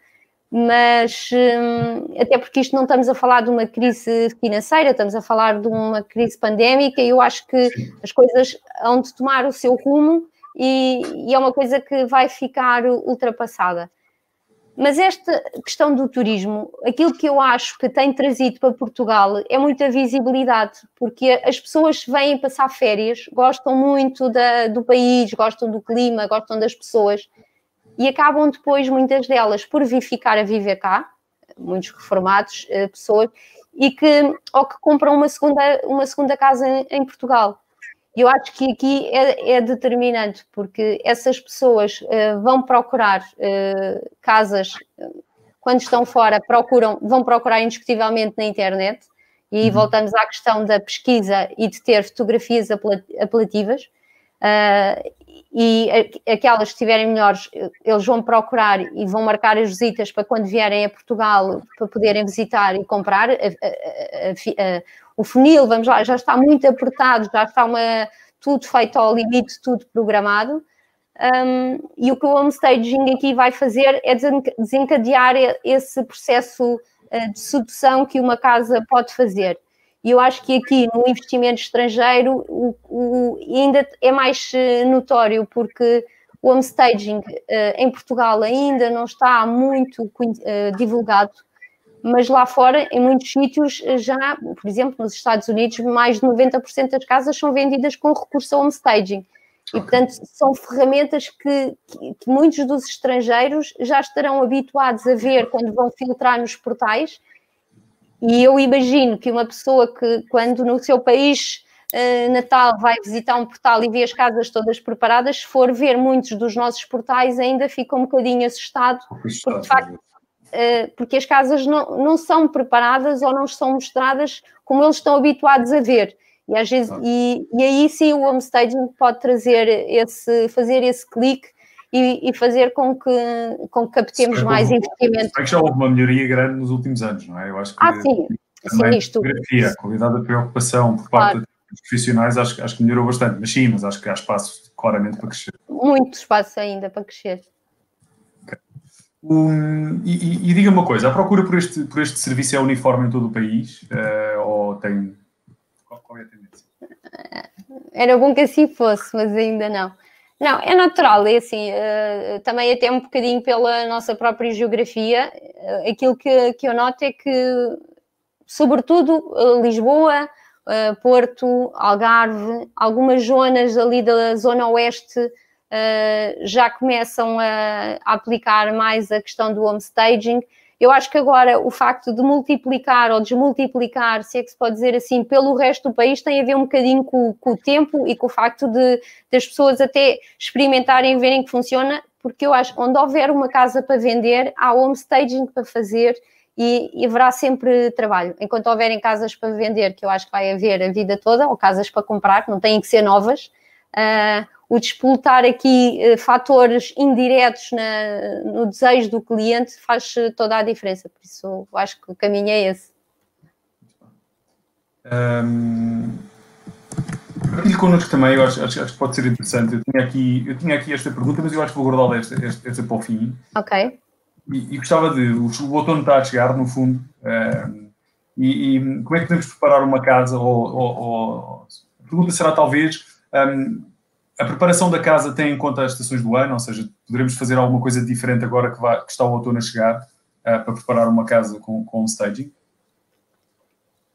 mas hum, até porque isto não estamos a falar de uma crise financeira, estamos a falar de uma crise pandémica e eu acho que as coisas hão de tomar o seu rumo e, e é uma coisa que vai ficar ultrapassada. Mas esta questão do turismo, aquilo que eu acho que tem trazido para Portugal é muita visibilidade, porque as pessoas vêm passar férias, gostam muito da, do país, gostam do clima, gostam das pessoas e acabam depois, muitas delas, por vir ficar a viver cá, muitos reformados, eh, pessoas, e que, ou que compram uma segunda, uma segunda casa em, em Portugal. Eu acho que aqui é, é determinante, porque essas pessoas uh, vão procurar uh, casas, quando estão fora, procuram, vão procurar indiscutivelmente na internet, e aí uhum. voltamos à questão da pesquisa e de ter fotografias apelativas. Uh, e aquelas que estiverem melhores, eles vão procurar e vão marcar as visitas para quando vierem a Portugal para poderem visitar e comprar. A, a, a, o funil, vamos lá, já está muito apertado, já está uma, tudo feito ao limite, tudo programado. Um, e o que o homestaging aqui vai fazer é desencadear esse processo uh, de sedução que uma casa pode fazer. E eu acho que aqui no investimento estrangeiro o, o, ainda é mais uh, notório, porque o homestaging uh, em Portugal ainda não está muito divulgado, mas lá fora, em muitos sítios, já, por exemplo, nos Estados Unidos, mais de 90% das casas são vendidas com recurso ao homestaging. E, portanto, são ferramentas que, que, que, muitos dos estrangeiros já estarão habituados a ver quando vão filtrar nos portais. E eu imagino que uma pessoa que, quando no seu país uh, natal vai visitar um portal e vê as casas todas preparadas, se for ver muitos dos nossos portais, ainda fica um bocadinho assustado, porque de facto. Uh, porque as casas não, não são preparadas ou não são mostradas como eles estão habituados a ver. E, às vezes, e, e aí sim o homestaging pode trazer esse, fazer esse clique e, e, fazer com que, com que captemos sim, mais investimento. É que já houve uma melhoria grande nos últimos anos, não é? Eu acho que ah, sim. sim isto. a qualidade da preocupação por parte claro. dos profissionais, acho, acho que melhorou bastante. Mas sim, mas acho que há espaço claramente para crescer. Muito espaço ainda para crescer. Um, e, e diga uma coisa, a procura por este, por este serviço é uniforme em todo o país? Uh, ou tem qual é a tendência? Era bom que assim fosse, mas ainda não. Não, é natural, é assim, uh, também até um bocadinho pela nossa própria geografia, uh, aquilo que, que eu noto é que, sobretudo, uh, Lisboa, Porto, Algarve, algumas zonas ali da zona oeste já começam a, a aplicar mais a questão do homestaging, eu acho que agora o facto de multiplicar ou desmultiplicar, se é que se pode dizer assim, pelo resto do país tem a ver um bocadinho com, com o tempo e com o facto de das pessoas até experimentarem verem que funciona, porque eu acho que onde houver uma casa para vender, há homestaging para fazer e, e, haverá sempre trabalho. Enquanto houverem casas para vender, que eu acho que vai haver a vida toda, ou casas para comprar, não têm que ser novas, uh, o despoltar aqui uh, fatores indiretos na, no desejo do cliente faz toda a diferença. Por isso, acho que o caminho é esse. Um, partilhe connosco também, eu acho, acho, acho, que pode ser interessante. Eu tinha aqui, eu tinha aqui esta pergunta, mas eu acho que vou guardar esta, esta, esta para o fim. Ok. E, e, gostava de. O, o outono está a chegar, no fundo. Um, e, e, como é que podemos preparar uma casa? Ou, ou, ou a pergunta será talvez. Um, a preparação da casa tem em conta as estações do ano, ou seja, poderemos fazer alguma coisa diferente agora que, vai, que está o outono a chegar uh, para preparar uma casa com, com um staging?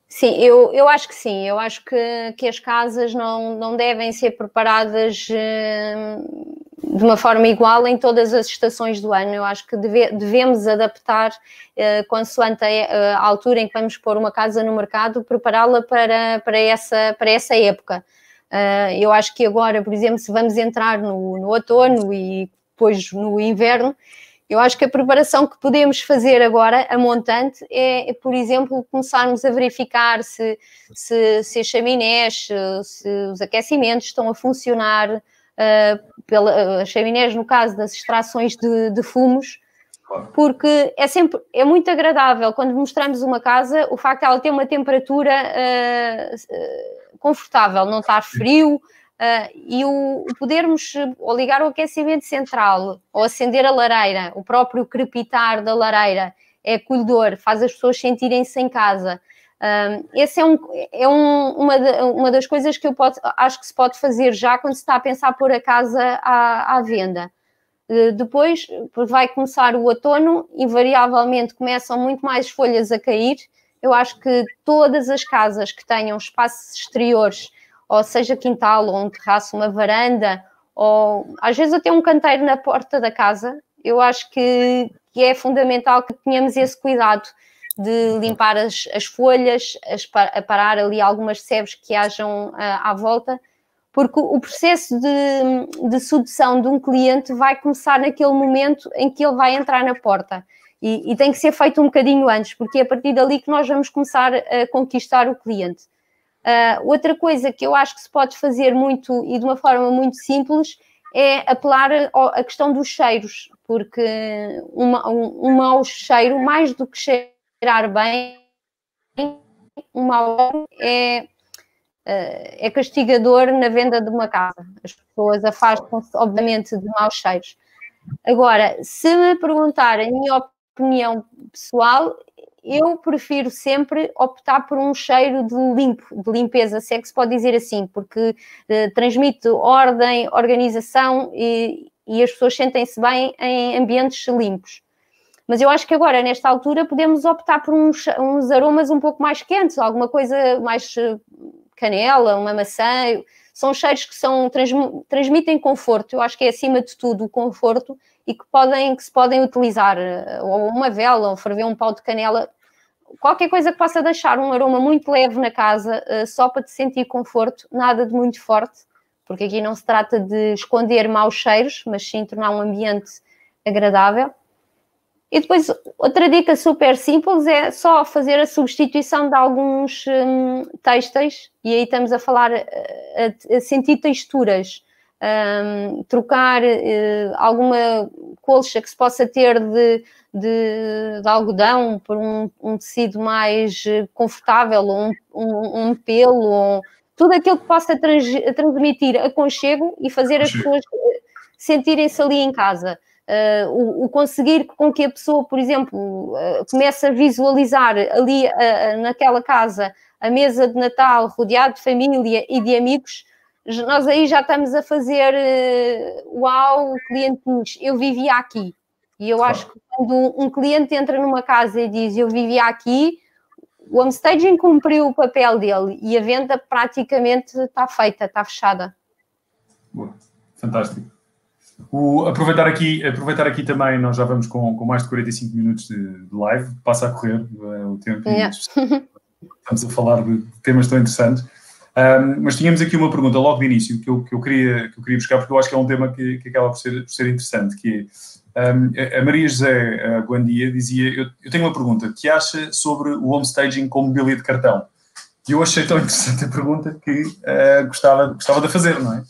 Sim, eu, eu acho que sim. Eu acho que, que as casas não, não devem ser preparadas uh, de uma forma igual em todas as estações do ano. Eu acho que deve, devemos adaptar, uh, consoante a, a, altura em que vamos pôr uma casa no mercado, prepará-la para, para, essa, para essa época. Uh, eu acho que agora, por exemplo, se vamos entrar no, no outono e depois no inverno, eu acho que a preparação que podemos fazer agora, a montante, é, é por exemplo, começarmos a verificar se, se, se as chaminés, se os aquecimentos estão a funcionar, uh, pela, as chaminés, no caso das extrações de, de fumos, porque é sempre é muito agradável quando mostramos uma casa o facto de ela ter uma temperatura uh, confortável, não estar frio uh, e o, podermos ou ligar o aquecimento central ou acender a lareira, o próprio crepitar da lareira é acolhedor, faz as pessoas sentirem-se em casa. Uh, esse é, um, é um, uma, uma das coisas que eu pode, acho que se pode fazer já quando se está a pensar pôr a casa à, à venda. Eh, depois vai começar o outono, invariavelmente começam muito mais folhas a cair. Eu acho que todas as casas que tenham espaços exteriores, ou seja quintal, ou um terraço, uma varanda, ou às vezes até um canteiro na porta da casa, eu acho que, que é fundamental que tenhamos esse cuidado de limpar as, as folhas, as, a parar ali algumas sebes que hajam uh, à volta, porque o processo de, de sedução de um cliente vai começar naquele momento em que ele vai entrar na porta. E, e, tem que ser feito um bocadinho antes, porque é a partir dali que nós vamos começar a conquistar o cliente. Uh, outra coisa que eu acho que se pode fazer muito e de uma forma muito simples é apelar à questão dos cheiros, porque uma, um, um mau cheiro, mais do que cheirar bem, um mau é é castigador na venda de uma casa. As pessoas afastam-se, obviamente, de maus cheiros. Agora, se me perguntarem a minha opinião pessoal, eu prefiro sempre optar por um cheiro de limpo, de limpeza, se é que se pode dizer assim, porque uh, transmite ordem, organização e, e as pessoas sentem-se bem em ambientes limpos. Mas eu acho que agora, nesta altura, podemos optar por uns, uns aromas um pouco mais quentes, alguma coisa mais eh, canela, uma maçã. São cheiros que são, transmitem conforto. Eu acho que é acima de tudo o conforto e que, podem, que se podem utilizar, eh, ou uma vela, ou ferver um pau de canela, qualquer coisa que possa deixar um aroma muito leve na casa, eh, só para te sentir conforto, nada de muito forte, porque aqui não se trata de esconder maus cheiros, mas sim tornar um ambiente agradável. E depois, outra dica super simples é só fazer a substituição de alguns hum, têxteis, e aí estamos a falar, eh, a, a sentir texturas, um, trocar uh, alguma colcha que se possa ter de, de, de algodão por um, um, tecido mais confortável, um, um, um pelo, tudo aquilo que possa trans, transmitir aconchego e fazer as pessoas eh, sentirem-se ali em casa. Uh, o, o, conseguir com que a pessoa, por exemplo, uh, comece a visualizar ali uh, naquela casa a mesa de Natal rodeado de família e de amigos, nós aí já estamos a fazer uau, o cliente diz, eu vivia aqui. E eu claro. acho que quando um cliente entra numa casa e diz eu vivia aqui, o homestaging cumpriu o papel dele e a venda praticamente está feita, está fechada. Boa. Fantástico. O, aproveitar, aqui, aproveitar aqui também, nós já vamos com, com mais de 45 minutos de, de live, passa a correr é, o tempo yeah. estamos a falar de temas tão interessantes. Um, mas tínhamos aqui uma pergunta logo de início que eu, que eu, queria, que eu queria buscar, porque eu acho que é um tema que, que acaba por ser, por ser interessante, que é, um, a Maria José Guandia dizia, eu, eu, tenho uma pergunta, que acha sobre o homestaging com mobília de cartão? E eu achei tão interessante a pergunta que uh, gostava, gostava de fazer, não é?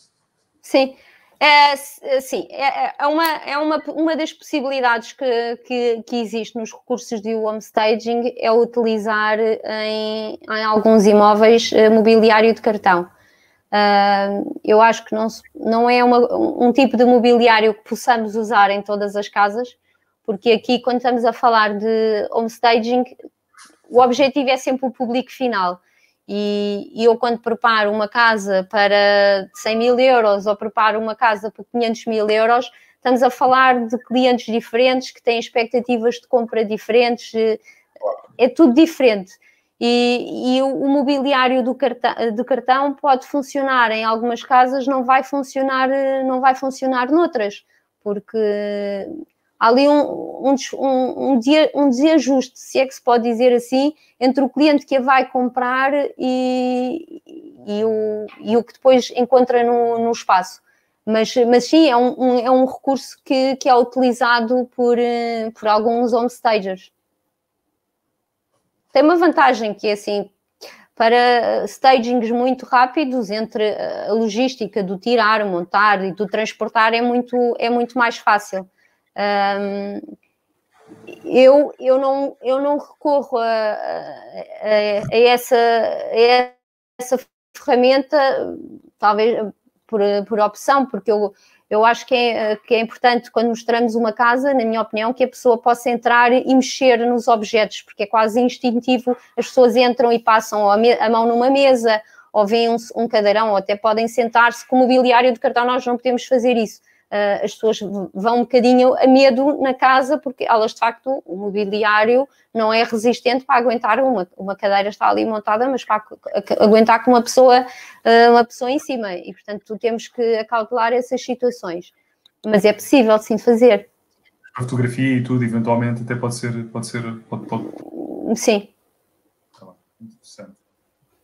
Sim, é, sim, é, é, é, uma, é uma, uma das possibilidades que, que, que existe nos recursos de homestaging é utilizar em, em alguns imóveis eh, mobiliário de cartão. Uh, eu acho que não, não é uma, um tipo de mobiliário que possamos usar em todas as casas, porque aqui, quando estamos a falar de homestaging, o objetivo é sempre o público final. E, e, eu, quando preparo uma casa para 100 mil euros ou preparo uma casa por 500 mil euros, estamos a falar de clientes diferentes que têm expectativas de compra diferentes, eh, é tudo diferente. E, e o, mobiliário do cartão, do cartão pode funcionar em algumas casas, não vai funcionar, não vai funcionar noutras, porque há ali um, um, um, um desajuste, se é que se pode dizer assim, entre o cliente que a vai comprar e, e, o, e o que depois encontra no, no espaço. Mas, mas sim, é um, é um recurso que, que é utilizado por, eh, por alguns homestagers. Tem uma vantagem que é assim, para stagings muito rápidos, entre a logística do tirar, montar e do transportar é muito, é muito mais fácil. Um, eu, eu, não, eu não recorro a, a, a, essa, a essa ferramenta, talvez por, por opção, porque eu, eu acho que é, que é importante quando mostramos uma casa, na minha opinião, que a pessoa possa entrar e mexer nos objetos, porque é quase instintivo, as pessoas entram e passam a, mão numa mesa, ou veem um, um cadeirão, ou até podem sentar-se com mobiliário de cartão, nós não podemos fazer isso uh, as pessoas vão um bocadinho a medo na casa, porque elas de facto, o mobiliário não é resistente para aguentar uma, uma cadeira está ali montada, mas para aguentar com uma pessoa, uh, uma pessoa em cima, e portanto temos que acautelar essas situações. Mas é possível sim fazer. A fotografia e tudo, eventualmente, até pode ser. Pode ser pode, pode... Sim. Tá interessante.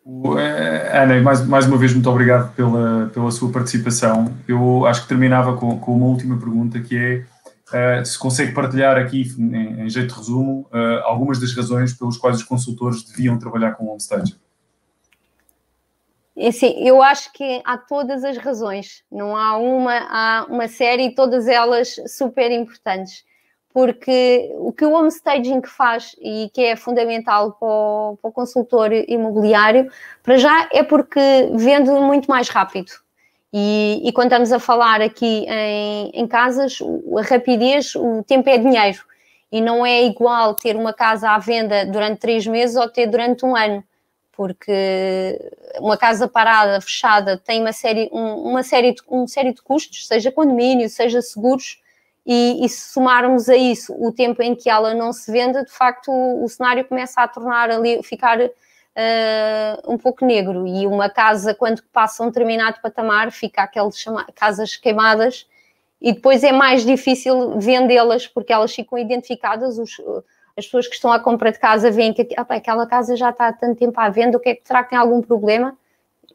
Eh, Ana, mais, mais uma vez, muito obrigado pela, pela sua participação. Eu acho que terminava com, com uma última pergunta que é uh, se consegue partilhar aqui, em, em jeito de resumo, uh, algumas das razões pelas quais os consultores deviam trabalhar com o homestage. Assim, eu acho que há todas as razões, não há uma, há uma série, todas elas super importantes porque o que o home staging faz e que é fundamental para o, para o, consultor imobiliário, para já é porque vende muito mais rápido. E, e quando estamos a falar aqui em, em, casas, a rapidez, o tempo é dinheiro. E não é igual ter uma casa à venda durante três meses ou ter durante um ano. Porque uma casa parada, fechada, tem uma série, um, uma série, de, uma série de custos, seja condomínio, seja seguros, e, e, se somarmos a isso o tempo em que ela não se vende, de facto o, o cenário começa a tornar ali, ficar uh, um pouco negro. E uma casa, quando passa um determinado patamar, fica aquelas casas queimadas e depois é mais difícil vendê-las porque elas ficam identificadas. Os, as pessoas que estão à compra de casa veem que opa, aquela casa já está há tanto tempo à venda, o que é que será que tem algum problema?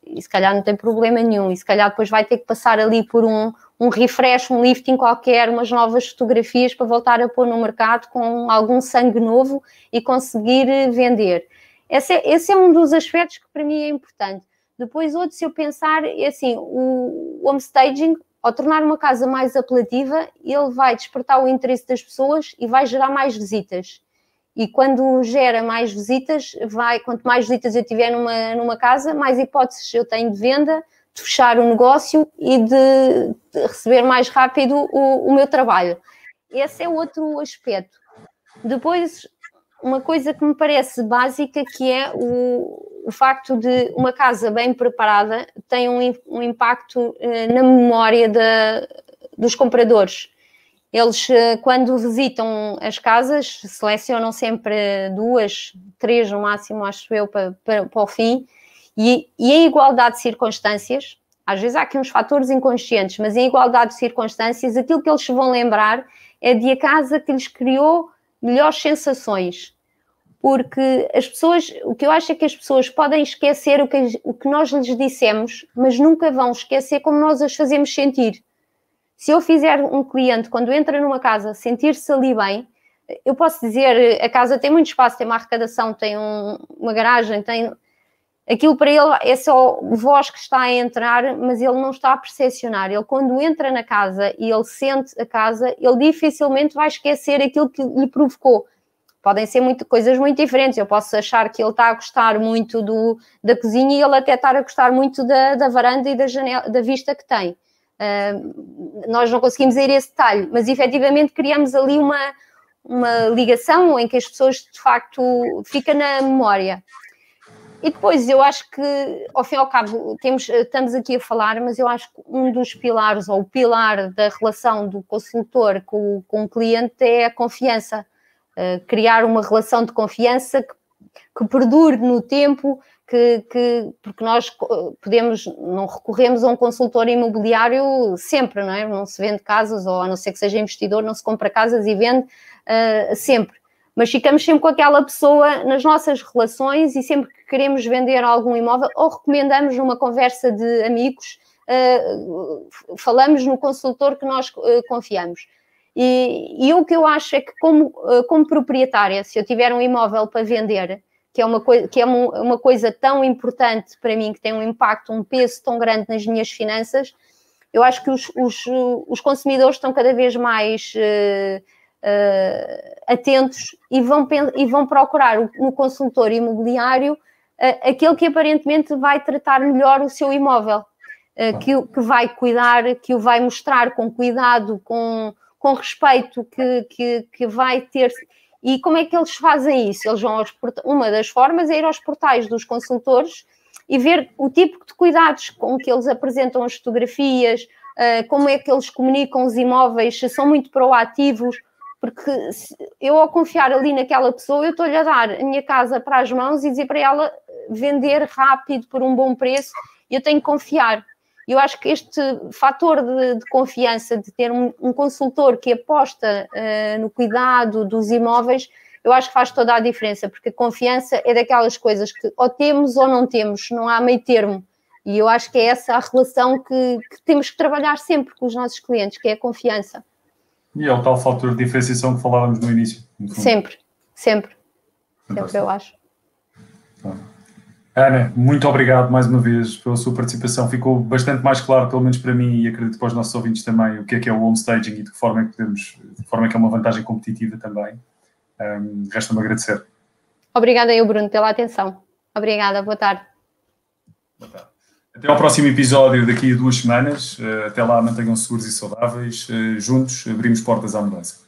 E se calhar não tem problema nenhum, e se calhar depois vai ter que passar ali por um, um refresh, um lifting qualquer, umas novas fotografias para voltar a pôr no mercado com algum sangue novo e conseguir eh, vender. Esse é, esse é um dos aspectos que para mim é importante. Depois, outro, se eu pensar, é assim, o home staging, ao tornar uma casa mais apelativa, ele vai despertar o interesse das pessoas e vai gerar mais visitas. E quando gera mais visitas, vai, quanto mais visitas eu tiver numa, numa casa, mais hipóteses eu tenho de venda, de fechar o negócio e de, de receber mais rápido o, o, meu trabalho. Esse é outro aspecto. Depois, uma coisa que me parece básica, que é o, o facto de uma casa bem preparada tem um, um impacto eh, na memória da, dos compradores. Eles, eh, quando visitam as casas, selecionam sempre duas, três no máximo, acho eu, para, para, para o fim, e, e em igualdade de circunstâncias, às vezes há aqui uns fatores inconscientes, mas em igualdade de circunstâncias, aquilo que eles vão lembrar é de a casa que lhes criou melhores sensações. Porque as pessoas, o que eu acho é que as pessoas podem esquecer o que, o que nós lhes dissemos, mas nunca vão esquecer como nós as fazemos sentir. Se eu fizer um cliente, quando entra numa casa, sentir-se ali bem, eu posso dizer, a casa tem muito espaço, tem uma arrecadação, tem um, uma garagem, tem aquilo para ele é só voz que está a entrar, mas ele não está a percepcionar. Ele, quando entra na casa e ele sente a casa, ele dificilmente vai esquecer aquilo que lhe provocou. Podem ser muito, coisas muito diferentes. Eu posso achar que ele está a gostar muito do, da cozinha e ele até está a gostar muito da, da varanda e da, janela, da vista que tem. Uh, nós não conseguimos ir a esse detalhe, mas efetivamente criamos ali uma, uma ligação em que as pessoas de facto fica na memória. E depois eu acho que, ao fim e ao cabo, temos, estamos aqui a falar, mas eu acho que um dos pilares, ou o pilar da relação do consultor com, com o cliente é a confiança. Uh, criar uma relação de confiança que, que perdure no tempo, que, que, porque nós podemos, não recorremos a um consultor imobiliário sempre, não é? Não se vende casas, ou a não ser que seja investidor, não se compra casas e vende uh, sempre mas ficamos sempre com aquela pessoa nas nossas relações e sempre que queremos vender algum imóvel ou recomendamos numa conversa de amigos, uh, falamos no consultor que nós uh, confiamos. E, e, o que eu acho é que, como, como proprietária, se eu tiver um imóvel para vender, que é, uma, que é uma, coisa tão importante para mim, que tem um impacto, um peso tão grande nas minhas finanças, eu acho que os, os, os consumidores estão cada vez mais uh, atentos e vão, e vão procurar no consultor imobiliário uh, aquele que aparentemente vai tratar melhor o seu imóvel, uh, que, que vai cuidar, que o vai mostrar com cuidado, com, com respeito, que, que, que vai ter. E como é que eles fazem isso? Eles vão uma das formas é ir aos portais dos consultores e ver o tipo de cuidados com que eles apresentam as fotografias, como é que eles comunicam os imóveis, se são muito proativos, porque eu, ao confiar ali naquela pessoa, eu estou-lhe a dar a minha casa para as mãos e dizer para ela vender rápido por um bom preço, eu tenho que confiar. Eu acho que este fator de, de confiança, de ter um, um consultor que aposta uh, no cuidado dos imóveis, eu acho que faz toda a diferença, porque a confiança é daquelas coisas que ou temos ou não temos, não há meio termo. E eu acho que é essa a relação que, que temos que trabalhar sempre com os nossos clientes, que é a confiança. E é o tal fator de diferenciação que falávamos no início. No sempre, sempre. Sempre eu acho. Ana, muito obrigado mais uma vez pela sua participação. Ficou bastante mais claro, pelo menos para mim, e acredito para os nossos ouvintes também, o que é que é o home staging e de que forma é que podemos, de que forma é que é uma vantagem competitiva também. Um, Resta-me agradecer. Obrigada eu, Bruno, pela atenção. Obrigada, boa tarde. Boa tarde. Até ao próximo episódio daqui a duas semanas. Uh, até lá, mantenham-se seguros e saudáveis. Uh, juntos abrimos portas à mudança.